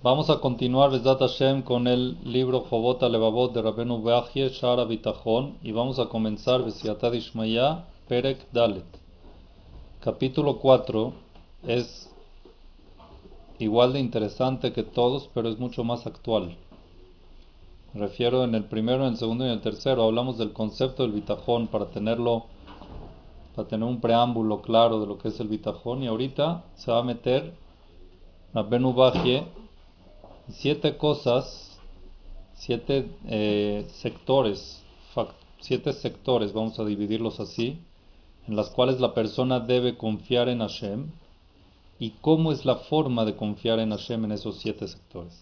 Vamos a continuar Besdat Hashem con el libro Jobot Levavot de Rabenu Beachie Shara Bitachon y vamos a comenzar Besiatad Ishmaya Perek Dalet. Capítulo 4 es igual de interesante que todos, pero es mucho más actual. Me refiero en el primero, en el segundo y en el tercero. Hablamos del concepto del bitajón para tenerlo, para tener un preámbulo claro de lo que es el bitajón. Y ahorita se va a meter Rabenu Bajie siete cosas, siete eh, sectores, siete sectores, vamos a dividirlos así, en las cuales la persona debe confiar en Hashem y cómo es la forma de confiar en Hashem en esos siete sectores.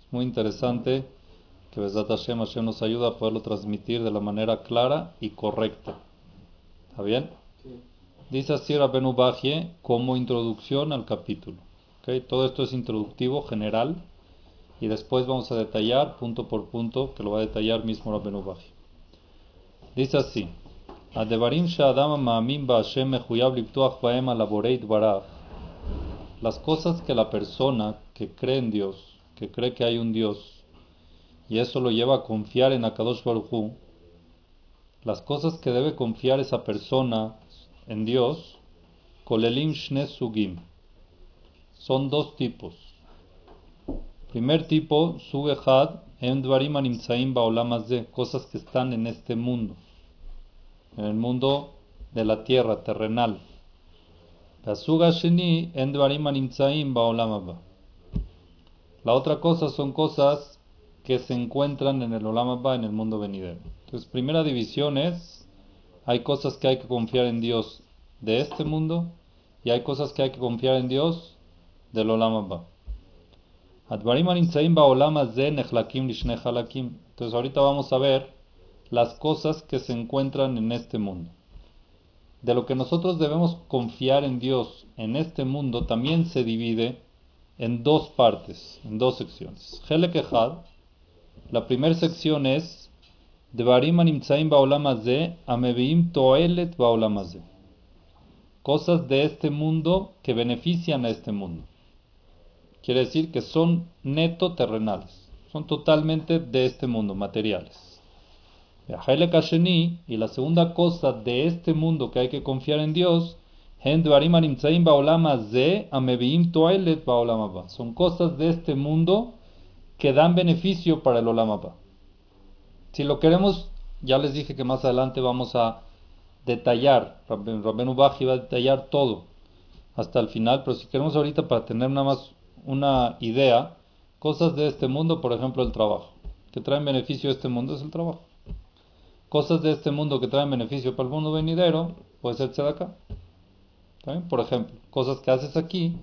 Es muy interesante que Besat Hashem, Hashem nos ayuda a poderlo transmitir de la manera clara y correcta. ¿Está bien? Dice así Rabenu Bajie como introducción al capítulo. Todo esto es introductivo, general, y después vamos a detallar punto por punto, que lo va a detallar mismo Rabenu Baji. Dice así: Adevarim ma'amim Las cosas que la persona que cree en Dios, que cree que hay un Dios, y eso lo lleva a confiar en Akadosh Baruj las cosas que debe confiar esa persona en Dios, kolelim shne sugim, son dos tipos. Primer tipo, Sugehad, Endvarim Animzaim de cosas que están en este mundo, en el mundo de la tierra, terrenal. La otra cosa son cosas que se encuentran en el Olamaba, en el mundo venidero. Entonces, primera división es, hay cosas que hay que confiar en Dios de este mundo y hay cosas que hay que confiar en Dios del Olamaba. Entonces ahorita vamos a ver las cosas que se encuentran en este mundo. De lo que nosotros debemos confiar en Dios en este mundo también se divide en dos partes, en dos secciones. la primera sección es Cosas de este mundo que benefician a este mundo. Quiere decir que son neto terrenales, son totalmente de este mundo, materiales. Y la segunda cosa de este mundo que hay que confiar en Dios, son cosas de este mundo que dan beneficio para el Olamaba. Si lo queremos, ya les dije que más adelante vamos a detallar, Rabben Ubaji va a detallar todo hasta el final, pero si queremos ahorita para tener nada más una idea, cosas de este mundo, por ejemplo el trabajo, que traen beneficio a este mundo es el trabajo. Cosas de este mundo que traen beneficio para el mundo venidero, puede ser tzedakah. Por ejemplo, cosas que haces aquí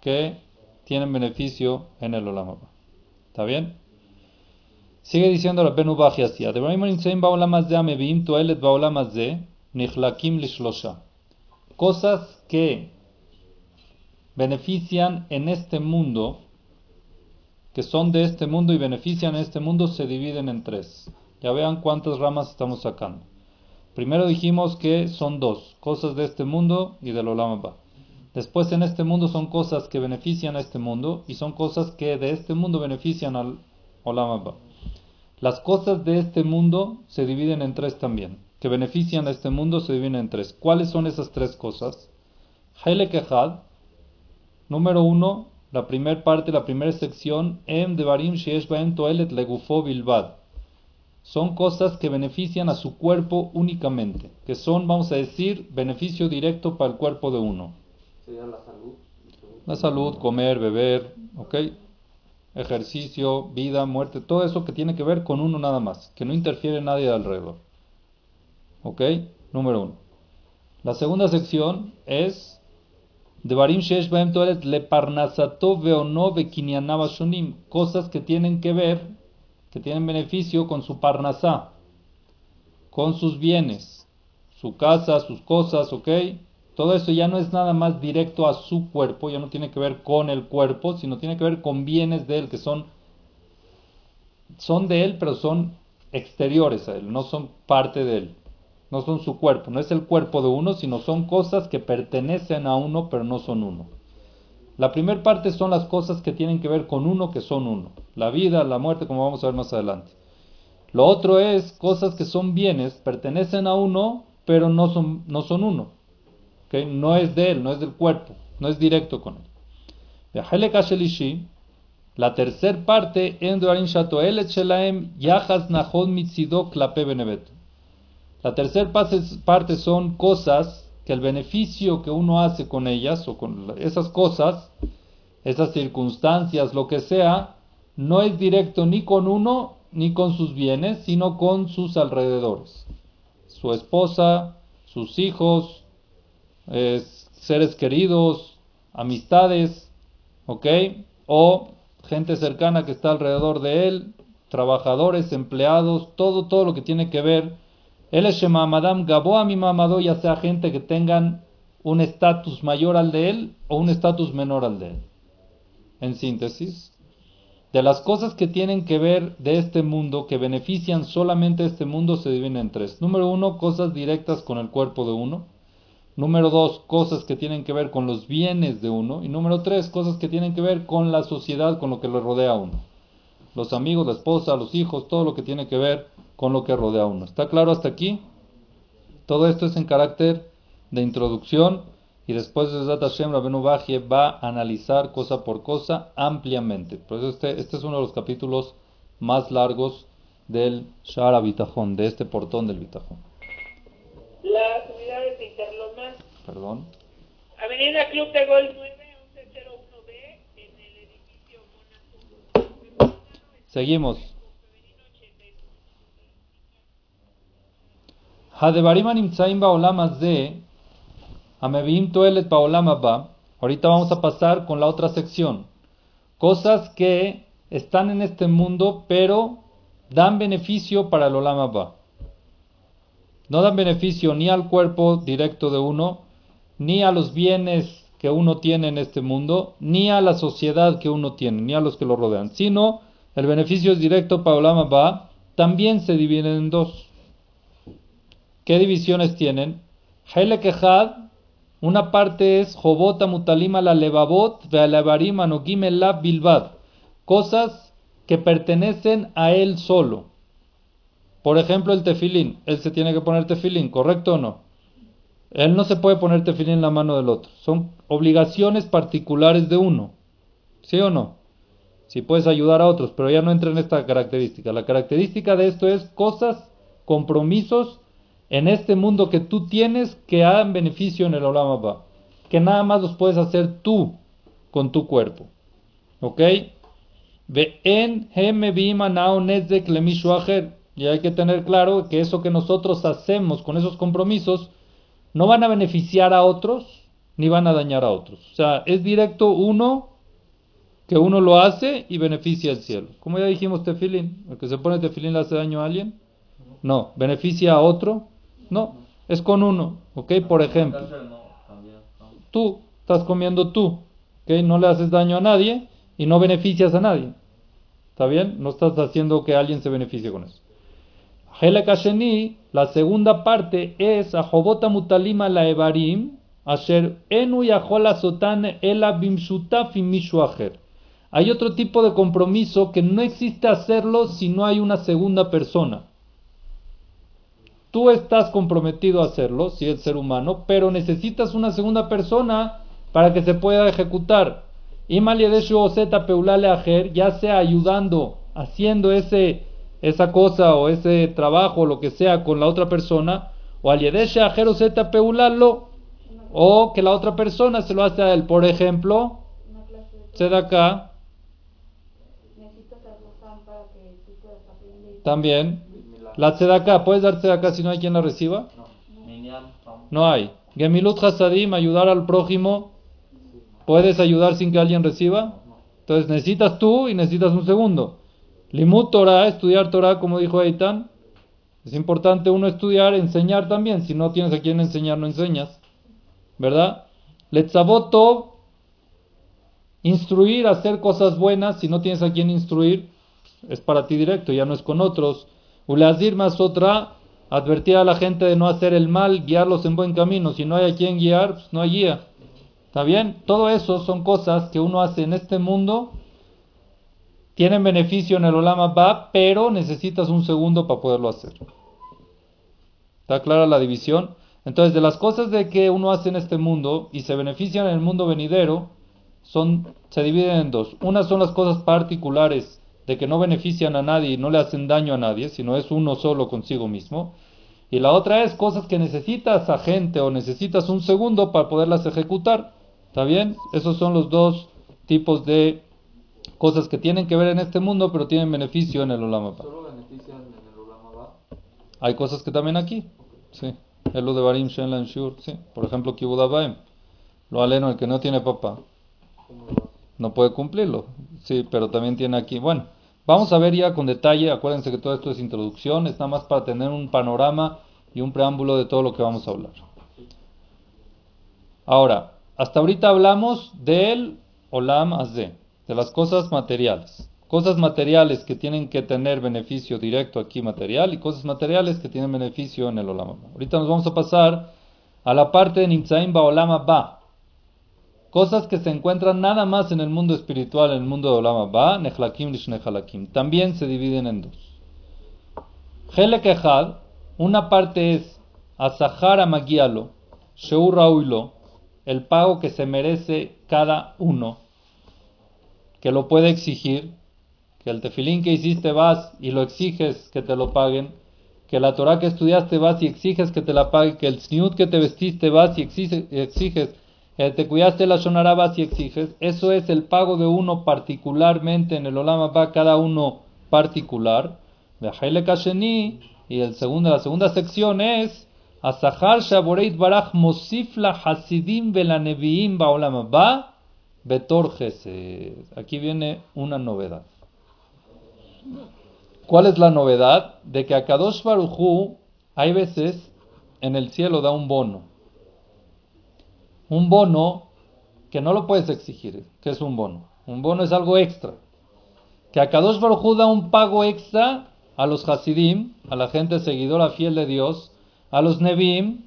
que tienen beneficio en el Olamaba. ¿Está bien? Sigue diciendo la Benu así. Cosas que benefician en este mundo, que son de este mundo y benefician en este mundo, se dividen en tres. Ya vean cuántas ramas estamos sacando. Primero dijimos que son dos, cosas de este mundo y del Olamaba. Después en este mundo son cosas que benefician a este mundo y son cosas que de este mundo benefician al Olamaba. Las cosas de este mundo se dividen en tres también, que benefician a este mundo se dividen en tres. ¿Cuáles son esas tres cosas? Helekehad, Número uno, la primera parte, la primera sección, Em Devarim Sheesh Toelet Legufo Bilbad. Son cosas que benefician a su cuerpo únicamente, que son, vamos a decir, beneficio directo para el cuerpo de uno. Sería la salud. La salud, comer, beber, ¿ok? Ejercicio, vida, muerte, todo eso que tiene que ver con uno nada más, que no interfiere nadie alrededor. ¿Ok? Número uno. La segunda sección es Devarim Shesh Baem Toeret Le Parnasato Veono Shonim, cosas que tienen que ver, que tienen beneficio con su Parnasá, con sus bienes, su casa, sus cosas, ¿ok? Todo eso ya no es nada más directo a su cuerpo, ya no tiene que ver con el cuerpo, sino tiene que ver con bienes de él, que son, son de él, pero son exteriores a él, no son parte de él no son su cuerpo, no es el cuerpo de uno, sino son cosas que pertenecen a uno, pero no son uno. La primera parte son las cosas que tienen que ver con uno, que son uno. La vida, la muerte, como vamos a ver más adelante. Lo otro es cosas que son bienes, pertenecen a uno, pero no son, no son uno. No es de él, no es del cuerpo, no es directo con él. La tercera parte, La tercera parte son cosas que el beneficio que uno hace con ellas o con esas cosas, esas circunstancias, lo que sea, no es directo ni con uno ni con sus bienes, sino con sus alrededores. Su esposa, sus hijos, seres queridos, amistades, ¿ok? O gente cercana que está alrededor de él, trabajadores, empleados, todo, todo lo que tiene que ver. Él es Madame Gabo a mi mamado, ya sea gente que tengan un estatus mayor al de él o un estatus menor al de él. En síntesis, de las cosas que tienen que ver de este mundo, que benefician solamente este mundo, se dividen en tres. Número uno, cosas directas con el cuerpo de uno. Número dos, cosas que tienen que ver con los bienes de uno. Y número tres, cosas que tienen que ver con la sociedad, con lo que le rodea a uno. Los amigos, la esposa, los hijos, todo lo que tiene que ver con lo que rodea a uno. ¿Está claro hasta aquí? Todo esto es en carácter de introducción y después de Zat Hashem Rabenu va a analizar cosa por cosa ampliamente. Por eso este, este es uno de los capítulos más largos del Shara Bitajón, de este portón del Bitajón. Las unidades de Interlomas. Perdón. Avenida Club de Gol 9101B en el edificio Mónaco. Seguimos. Hadebarim Animtzaim Baolam de Amevim Toelet Baolam Abba. Ahorita vamos a pasar con la otra sección. Cosas que están en este mundo, pero dan beneficio para el Olam Abba. No dan beneficio ni al cuerpo directo de uno, ni a los bienes que uno tiene en este mundo, ni a la sociedad que uno tiene, ni a los que lo rodean, sino el beneficio es directo para Olam Abba, también se dividen en dos. ¿Qué divisiones tienen? Helekehad, una parte es Jobota Mutalima la Levavot, Vealevarim Anogim Bilbad, cosas que pertenecen a él solo. Por ejemplo, el tefilín. Él se tiene que poner tefilín, ¿correcto o no? Él no se puede poner tefilín en la mano del otro. Son obligaciones particulares de uno. ¿Sí o no? Si puedes ayudar a otros, pero ya no entra en esta característica. La característica de esto es cosas, compromisos en este mundo que tú tienes que hagan beneficio en el Olam Abba. Que nada más los puedes hacer tú con tu cuerpo. ¿Ok? Y hay que tener claro que eso que nosotros hacemos con esos compromisos no van a beneficiar a otros ni van a dañar a otros. O sea, es directo uno que uno lo hace y beneficia al cielo. Como ya dijimos, tefilín, el que se pone tefilín le hace daño a alguien. No, beneficia a otro. No, es con uno. ¿Ok? Por ejemplo, tú estás comiendo tú. ¿Ok? No le haces daño a nadie y no beneficias a nadie. ¿Está bien? No estás haciendo que alguien se beneficie con eso la segunda parte es Ajobota Mutalima la Evarim, Asher Enu Sotan Ela Hay otro tipo de compromiso que no existe hacerlo si no hay una segunda persona. Tú estás comprometido a hacerlo, si es ser humano, pero necesitas una segunda persona para que se pueda ejecutar. Y Peulale Ajer, ya sea ayudando, haciendo ese esa cosa o ese trabajo o lo que sea con la otra persona, o al zeta peularlo, o que la otra persona se lo hace a él. Por ejemplo, acá También. La tzedakah, ¿puedes dar tzedakah si no hay quien la reciba? No hay. Gemilut hasadim, ayudar al prójimo. ¿Puedes ayudar sin que alguien reciba? Entonces necesitas tú y necesitas un segundo. Limut Torah, estudiar Torah, como dijo Eitan. Es importante uno estudiar, enseñar también. Si no tienes a quien enseñar, no enseñas. ¿Verdad? Letzavot instruir, hacer cosas buenas. Si no tienes a quien instruir, es para ti directo, ya no es con otros. Ulazir más otra, advertir a la gente de no hacer el mal, guiarlos en buen camino. Si no hay a quien guiar, pues no hay guía. ¿Está bien? Todo eso son cosas que uno hace en este mundo, tienen beneficio en el Olama Ba, pero necesitas un segundo para poderlo hacer. ¿Está clara la división? Entonces, de las cosas de que uno hace en este mundo y se benefician en el mundo venidero, son, se dividen en dos. Una son las cosas particulares de que no benefician a nadie y no le hacen daño a nadie, sino es uno solo consigo mismo. Y la otra es cosas que necesitas a gente o necesitas un segundo para poderlas ejecutar. ¿Está bien? Esos son los dos tipos de cosas que tienen que ver en este mundo, pero tienen beneficio en el Olama ¿Solo benefician en el Hay cosas que también aquí. Sí. El de Barim Shen Shur. Sí. Por ejemplo, Kibudabaim. Lo aleno, el que no tiene papá, no puede cumplirlo. Sí, pero también tiene aquí. Bueno, vamos a ver ya con detalle. Acuérdense que todo esto es introducción, es nada más para tener un panorama y un preámbulo de todo lo que vamos a hablar. Ahora, hasta ahorita hablamos del Olam Azeh, de las cosas materiales. Cosas materiales que tienen que tener beneficio directo aquí material y cosas materiales que tienen beneficio en el Olam. Ahorita nos vamos a pasar a la parte de Nimtzaim Ba Olam Abba. Cosas que se encuentran nada más en el mundo espiritual, en el mundo de Olam Abba, Nechlakim Lishnechalakim. También se dividen en dos. Helek una parte es Asahara Magialo, Sheur Rauilo, el pago que se merece cada uno, que lo puede exigir, que el tefilín que hiciste vas y lo exiges que te lo paguen, que la Torah que estudiaste vas y exiges que te la paguen, que el sniut que te vestiste vas y exige- exiges, que te cuidaste la shonara vas y exiges, eso es el pago de uno particularmente en el Olama va cada uno particular, Ve'ahaile Kasheni, y el segundo, la segunda sección es Asahar Shaboreit Baraj Mosif la Hasidim Velaneviim Baolam Abba Betor. Aquí viene una novedad. ¿Cuál es la novedad? De que a Kadosh Barujú hay veces en el cielo da un bono. Un bono que no lo puedes exigir. ¿Qué es un bono? Un bono es algo extra. Que a Kadosh Barujú da un pago extra a los Hasidim, a la gente seguidora fiel de Dios, a los Nevim,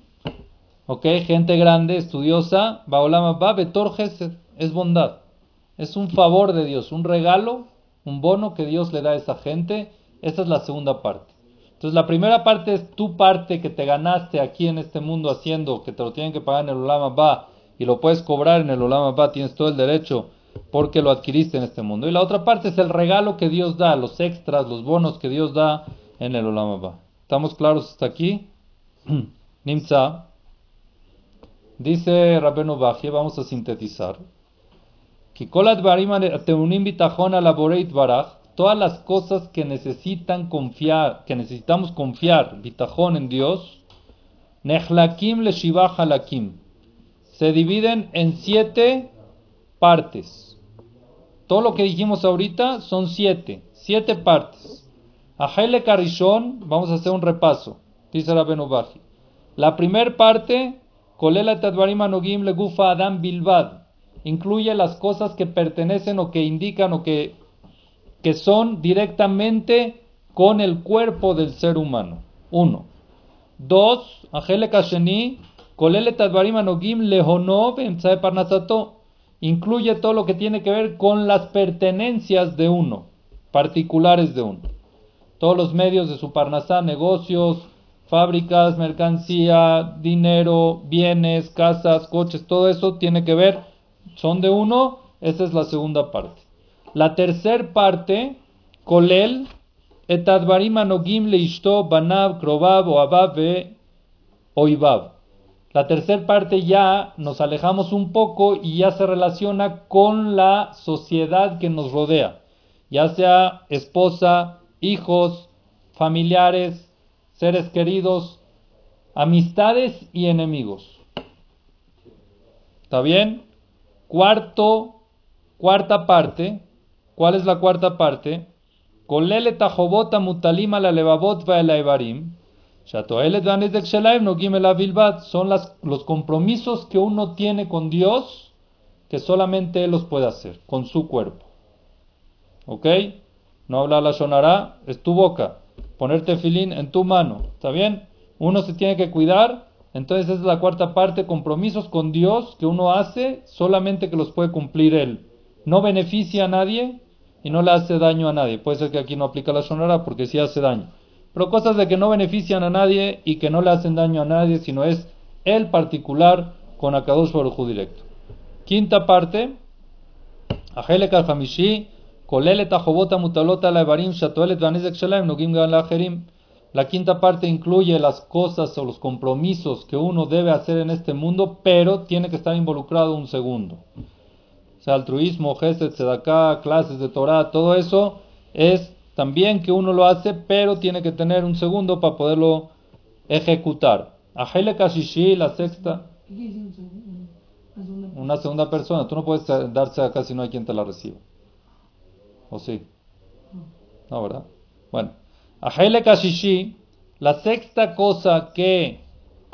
¿ok? Gente grande, estudiosa, Baolama Ba, Betor es bondad. Es un favor de Dios, un regalo, un bono que Dios le da a esa gente. Esa es la segunda parte. Entonces la primera parte es tu parte que te ganaste aquí en este mundo haciendo, que te lo tienen que pagar en el Olama Ba y lo puedes cobrar en el Olama Ba, tienes todo el derecho porque lo adquiriste en este mundo. Y la otra parte es el regalo que Dios da, los extras, los bonos que Dios da en el Olama Ba. ¿Estamos claros hasta aquí? Nimsa. Dice Rabenu vamos a sintetizar. Kikolat Barima Teunim Bitajón a la Boreit Baraj, todas las cosas que necesitan confiar, que necesitamos confiar, bitajón en Dios, Nechlakim le Halakim, se dividen en siete partes. Todo lo que dijimos ahorita son siete, siete partes. Ajele Karishon, vamos a hacer un repaso, dice Rabenu Baji. La primera parte, Kolela Tadvarim Anogim le Gufa Adam Bilbad, incluye las cosas que pertenecen o que indican o que, que son directamente con el cuerpo del ser humano. Uno. Dos, incluye todo lo que tiene que ver con las pertenencias de uno, particulares de uno. Todos los medios de su Parnasá, negocios, fábricas, mercancía, dinero, bienes, casas, coches, todo eso tiene que ver, son de uno, esa es la segunda parte. La tercera parte, Kolel, etadvarim anogim leishto, banab, krobab, oabab, oibab. La tercera parte ya nos alejamos un poco y ya se relaciona con la sociedad que nos rodea, ya sea esposa, hijos, familiares, seres queridos, amistades y enemigos. ¿Está bien? Cuarto, cuarta parte. ¿Cuál es la cuarta parte? Tajobota mutalima la. Shatoelet vanezek shelaim no gimela bilbat. Son los compromisos que uno tiene con Dios que solamente Él los puede hacer, con su cuerpo. ¿Ok? No habla la sonará, es tu boca. Ponerte filín en tu mano. ¿Está bien? Uno se tiene que cuidar Entonces esa es la cuarta parte, compromisos con Dios que uno hace solamente que los puede cumplir Él. No beneficia a nadie y no le hace daño a nadie. Puede ser que aquí no aplica la sonora porque sí hace daño. Pero cosas de que no benefician a nadie y que no le hacen daño a nadie, sino es el particular con Akadosh Baruj directo. Quinta parte, Ajelek al Hamishi, Kolelet Ajobota Mutalota Shatoelet Vanizek Shalaim Nogim Galajerim. La quinta parte incluye las cosas o los compromisos que uno debe hacer en este mundo, pero tiene que estar involucrado un segundo. O sea, altruismo, gesed, tzedakah, clases de Torah, todo eso es también que uno lo hace, pero tiene que tener un segundo para poderlo ejecutar. Ajele Kashishi, la sexta, una segunda persona. Tú no puedes darse acá si no hay quien te la reciba. ¿O sí? No, ¿verdad? Bueno. Ajele Kashishi, la sexta cosa que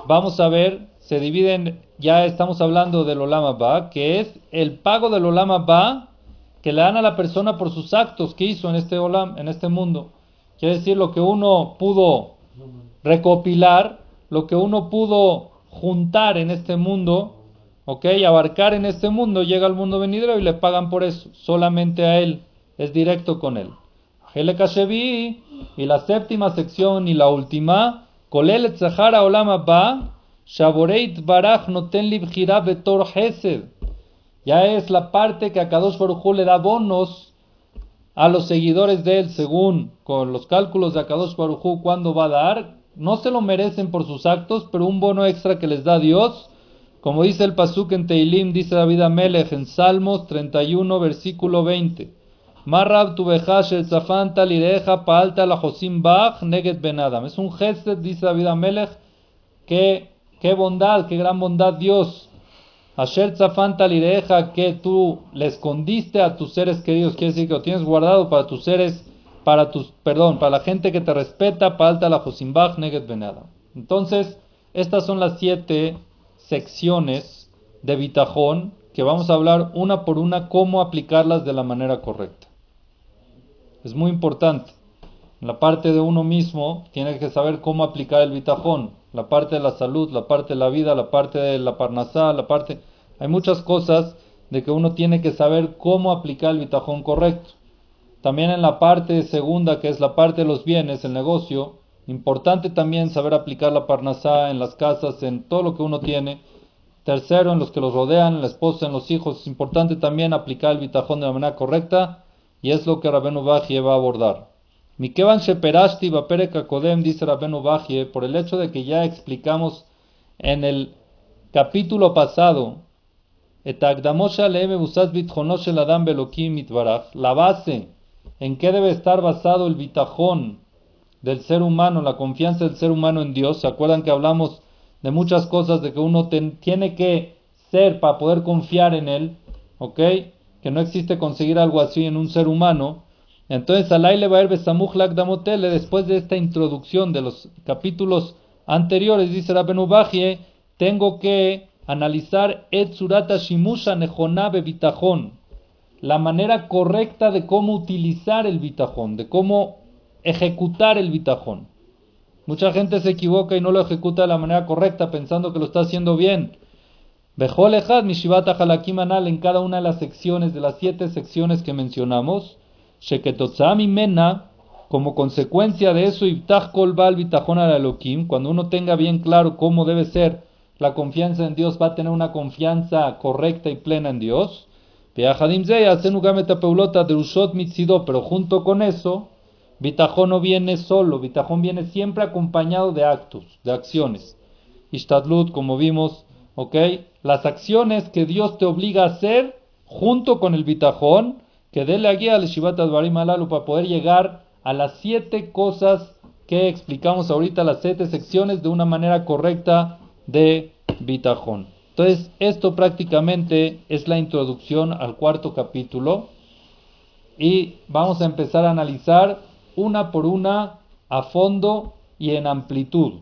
vamos a ver, se divide en, ya estamos hablando del Olama Ba, que es el pago del Olama Ba que le dan a la persona por sus actos que hizo en este Olam, en este mundo. Quiere decir lo que uno pudo recopilar, lo que uno pudo juntar en este mundo, ¿ok? Abarcar en este mundo, llega al mundo venidero y le pagan por eso, solamente a él, es directo con él. Y la séptima sección y la última, Kolelet Zahara Olama Ba, Shaboreit Baraj Noten Lib Gira Betor Hesed. Ya es la parte que a Kadosh le da bonos a los seguidores de él según con los cálculos de Akadosh Baruj Hu cuándo va a dar. No se lo merecen por sus actos, pero un bono extra que les da Dios. Como dice el Pasuk en Teilim, dice David Amelech en Salmos 31, versículo 20. Marrab tu el zafanta lireja paalta la josim bach neget ben adam. Es un gesed, dice David Amelech, que qué bondad, qué gran bondad Dios. Asher zafanta lireja que tú le escondiste a tus seres queridos, quiere decir que lo tienes guardado para tus seres, para tus, perdón, para la gente que te respeta, paalta la josim bach neget ben adam. Entonces, estas son las siete secciones de Bitajón que vamos a hablar una por una cómo aplicarlas de la manera correcta. Es muy importante. En la parte de uno mismo tiene que saber cómo aplicar el bitajón. La parte de la salud, la parte de la vida, la parte de la parnasá, la parte... Hay muchas cosas de que uno tiene que saber cómo aplicar el bitajón correcto. También en la parte segunda, que es la parte de los bienes, el negocio, importante también saber aplicar la parnasá en las casas, en todo lo que uno tiene. Tercero, en los que los rodean, en la esposa, en los hijos. Es importante también aplicar el bitajón de la manera correcta y es lo que Rabenu Bajie va a abordar. Mikevan Sheperashti Baperek Kodem, dice Rabenu Bajie, por el hecho de que ya explicamos en el capítulo pasado, la base en qué debe estar basado el bitajón del ser humano, la confianza del ser humano en Dios. ¿Se acuerdan que hablamos de muchas cosas de que uno tiene que ser para poder confiar en él? ¿Ok? que no existe conseguir algo así en un ser humano. Entonces, Alay le va a ir Damotele, después de esta introducción de los capítulos anteriores, dice Rabenu Bajie, tengo que analizar Shimusha Nejonabe Bitajón, la manera correcta de cómo utilizar el bitajón, de cómo ejecutar el bitajón. Mucha gente se equivoca y no lo ejecuta de la manera correcta pensando que lo está haciendo bien. Bejolejad Mishivata Halakim en cada una de las secciones, de las siete secciones que mencionamos, Mena, como consecuencia de eso, Ibtach Kolbal Bitajón al Elohim, cuando uno tenga bien claro cómo debe ser la confianza en Dios, va a tener una confianza correcta y plena en Dios. Pero junto con eso, Bitajón no viene solo, Bitajón viene siempre acompañado de actos, de acciones. Ishtadlut, como vimos, ¿ok? Las acciones que Dios te obliga a hacer junto con el bitajón, que déle la guía al Shivat Advarim Alalu para poder llegar a las siete cosas que explicamos ahorita, las siete secciones de una manera correcta de bitajón. Entonces, esto prácticamente es la introducción al cuarto capítulo y vamos a empezar a analizar una por una a fondo y en amplitud.